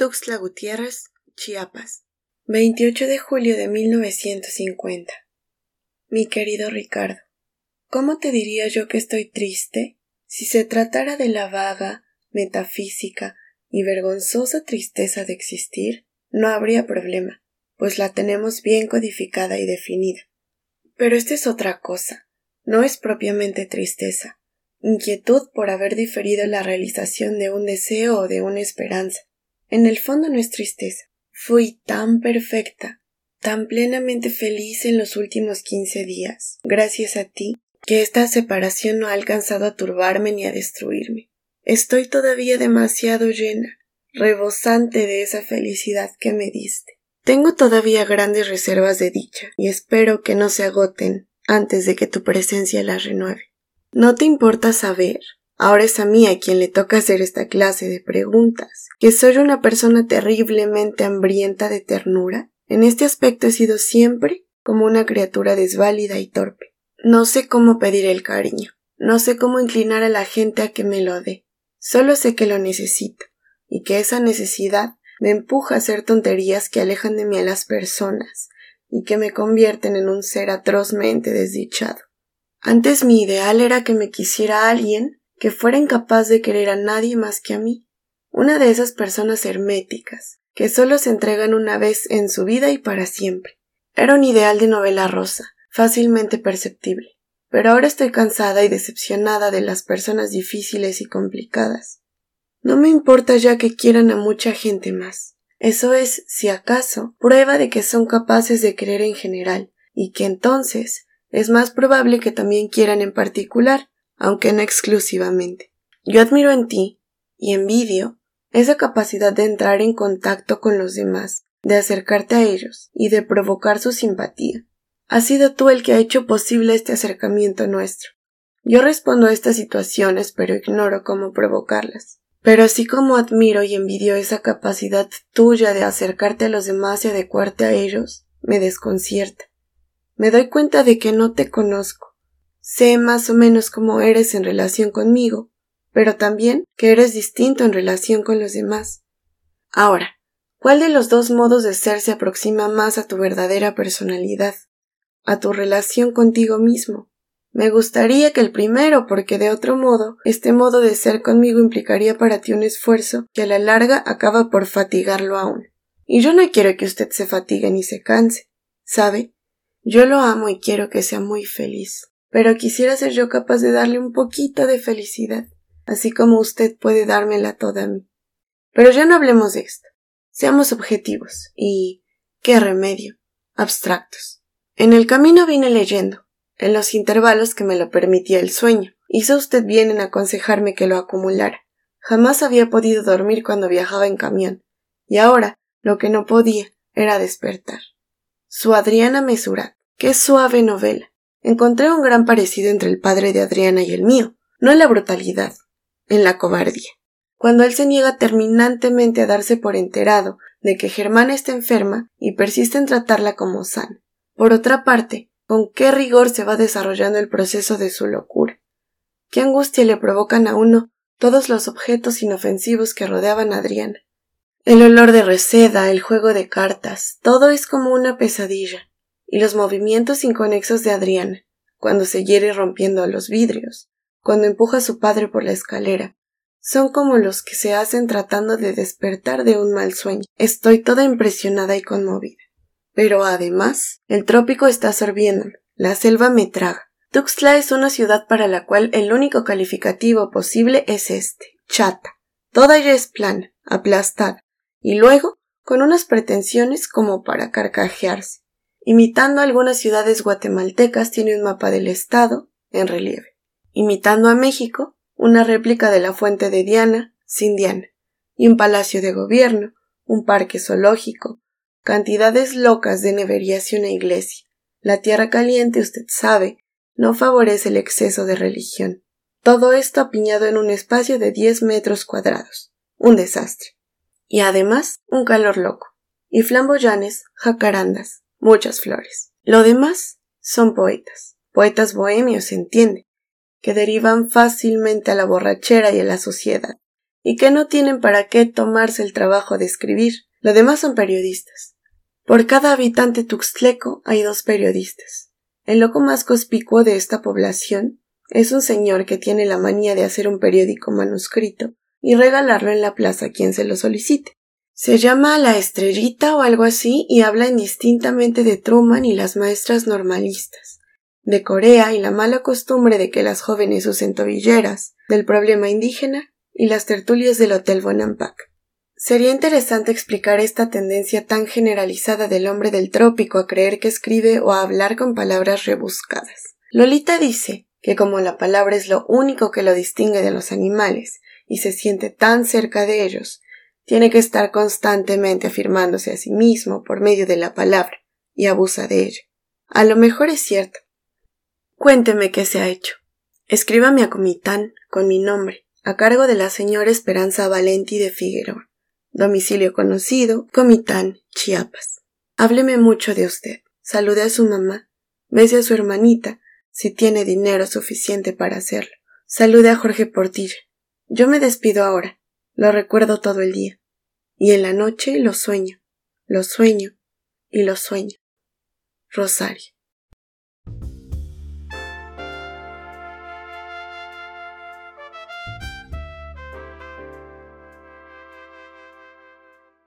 Tuxtla Gutiérrez, Chiapas. 28 de julio de 1950. Mi querido Ricardo, ¿cómo te diría yo que estoy triste si se tratara de la vaga, metafísica y vergonzosa tristeza de existir? No habría problema, pues la tenemos bien codificada y definida. Pero esta es otra cosa, no es propiamente tristeza, inquietud por haber diferido la realización de un deseo o de una esperanza. En el fondo no es tristeza. Fui tan perfecta, tan plenamente feliz en los últimos quince días, gracias a ti, que esta separación no ha alcanzado a turbarme ni a destruirme. Estoy todavía demasiado llena, rebosante de esa felicidad que me diste. Tengo todavía grandes reservas de dicha y espero que no se agoten antes de que tu presencia las renueve. ¿No te importa saber? Ahora es a mí a quien le toca hacer esta clase de preguntas, que soy una persona terriblemente hambrienta de ternura. En este aspecto he sido siempre como una criatura desválida y torpe. No sé cómo pedir el cariño, no sé cómo inclinar a la gente a que me lo dé. Solo sé que lo necesito, y que esa necesidad me empuja a hacer tonterías que alejan de mí a las personas, y que me convierten en un ser atrozmente desdichado. Antes mi ideal era que me quisiera alguien que fuera incapaz de querer a nadie más que a mí, una de esas personas herméticas, que solo se entregan una vez en su vida y para siempre. Era un ideal de novela rosa, fácilmente perceptible. Pero ahora estoy cansada y decepcionada de las personas difíciles y complicadas. No me importa ya que quieran a mucha gente más. Eso es, si acaso, prueba de que son capaces de querer en general, y que entonces es más probable que también quieran en particular, aunque no exclusivamente. Yo admiro en ti, y envidio, esa capacidad de entrar en contacto con los demás, de acercarte a ellos y de provocar su simpatía. Has sido tú el que ha hecho posible este acercamiento nuestro. Yo respondo a estas situaciones, pero ignoro cómo provocarlas. Pero así como admiro y envidio esa capacidad tuya de acercarte a los demás y adecuarte a ellos, me desconcierta. Me doy cuenta de que no te conozco. Sé más o menos cómo eres en relación conmigo, pero también que eres distinto en relación con los demás. Ahora, ¿cuál de los dos modos de ser se aproxima más a tu verdadera personalidad? a tu relación contigo mismo? Me gustaría que el primero, porque de otro modo, este modo de ser conmigo implicaría para ti un esfuerzo que a la larga acaba por fatigarlo aún. Y yo no quiero que usted se fatigue ni se canse. ¿Sabe? Yo lo amo y quiero que sea muy feliz. Pero quisiera ser yo capaz de darle un poquito de felicidad, así como usted puede dármela toda a mí. Pero ya no hablemos de esto. Seamos objetivos y qué remedio, abstractos. En el camino vine leyendo, en los intervalos que me lo permitía el sueño. Hizo usted bien en aconsejarme que lo acumulara. Jamás había podido dormir cuando viajaba en camión, y ahora lo que no podía era despertar. Su Adriana Mesurat. Qué suave novela. Encontré un gran parecido entre el padre de Adriana y el mío, no en la brutalidad, en la cobardía. Cuando él se niega terminantemente a darse por enterado de que Germán está enferma y persiste en tratarla como sana. Por otra parte, con qué rigor se va desarrollando el proceso de su locura. Qué angustia le provocan a uno todos los objetos inofensivos que rodeaban a Adriana. El olor de reseda, el juego de cartas, todo es como una pesadilla, y los movimientos inconexos de Adriana, cuando se hiere rompiendo los vidrios, cuando empuja a su padre por la escalera, son como los que se hacen tratando de despertar de un mal sueño. Estoy toda impresionada y conmovida. Pero además, el trópico está sorbiéndome. La selva me traga. Tuxtla es una ciudad para la cual el único calificativo posible es este, chata. Toda ella es plana, aplastada, y luego con unas pretensiones como para carcajearse. Imitando algunas ciudades guatemaltecas tiene un mapa del estado en relieve. Imitando a México, una réplica de la fuente de Diana, sin Diana, y un palacio de gobierno, un parque zoológico, cantidades locas de neverías y una iglesia. La tierra caliente, usted sabe, no favorece el exceso de religión. Todo esto apiñado en un espacio de diez metros cuadrados. Un desastre. Y además, un calor loco. Y flamboyanes, jacarandas, muchas flores. Lo demás son poetas. Poetas bohemios, se entiende, que derivan fácilmente a la borrachera y a la sociedad. y que no tienen para qué tomarse el trabajo de escribir. Lo demás son periodistas. Por cada habitante tuxtleco hay dos periodistas. El loco más conspicuo de esta población es un señor que tiene la manía de hacer un periódico manuscrito y regalarlo en la plaza a quien se lo solicite. Se llama La Estrellita o algo así y habla indistintamente de Truman y las maestras normalistas, de Corea y la mala costumbre de que las jóvenes usen tobilleras, del problema indígena y las tertulias del Hotel Bonampak. Sería interesante explicar esta tendencia tan generalizada del hombre del trópico a creer que escribe o a hablar con palabras rebuscadas. Lolita dice que como la palabra es lo único que lo distingue de los animales y se siente tan cerca de ellos, tiene que estar constantemente afirmándose a sí mismo por medio de la palabra y abusa de ello. A lo mejor es cierto. Cuénteme qué se ha hecho. Escríbame a Comitán con mi nombre, a cargo de la señora Esperanza Valenti de Figueroa. Domicilio conocido, Comitán, Chiapas. Hábleme mucho de usted. Salude a su mamá. Bese a su hermanita, si tiene dinero suficiente para hacerlo. Salude a Jorge Portilla. Yo me despido ahora. Lo recuerdo todo el día y en la noche lo sueño, lo sueño y lo sueño. Rosario.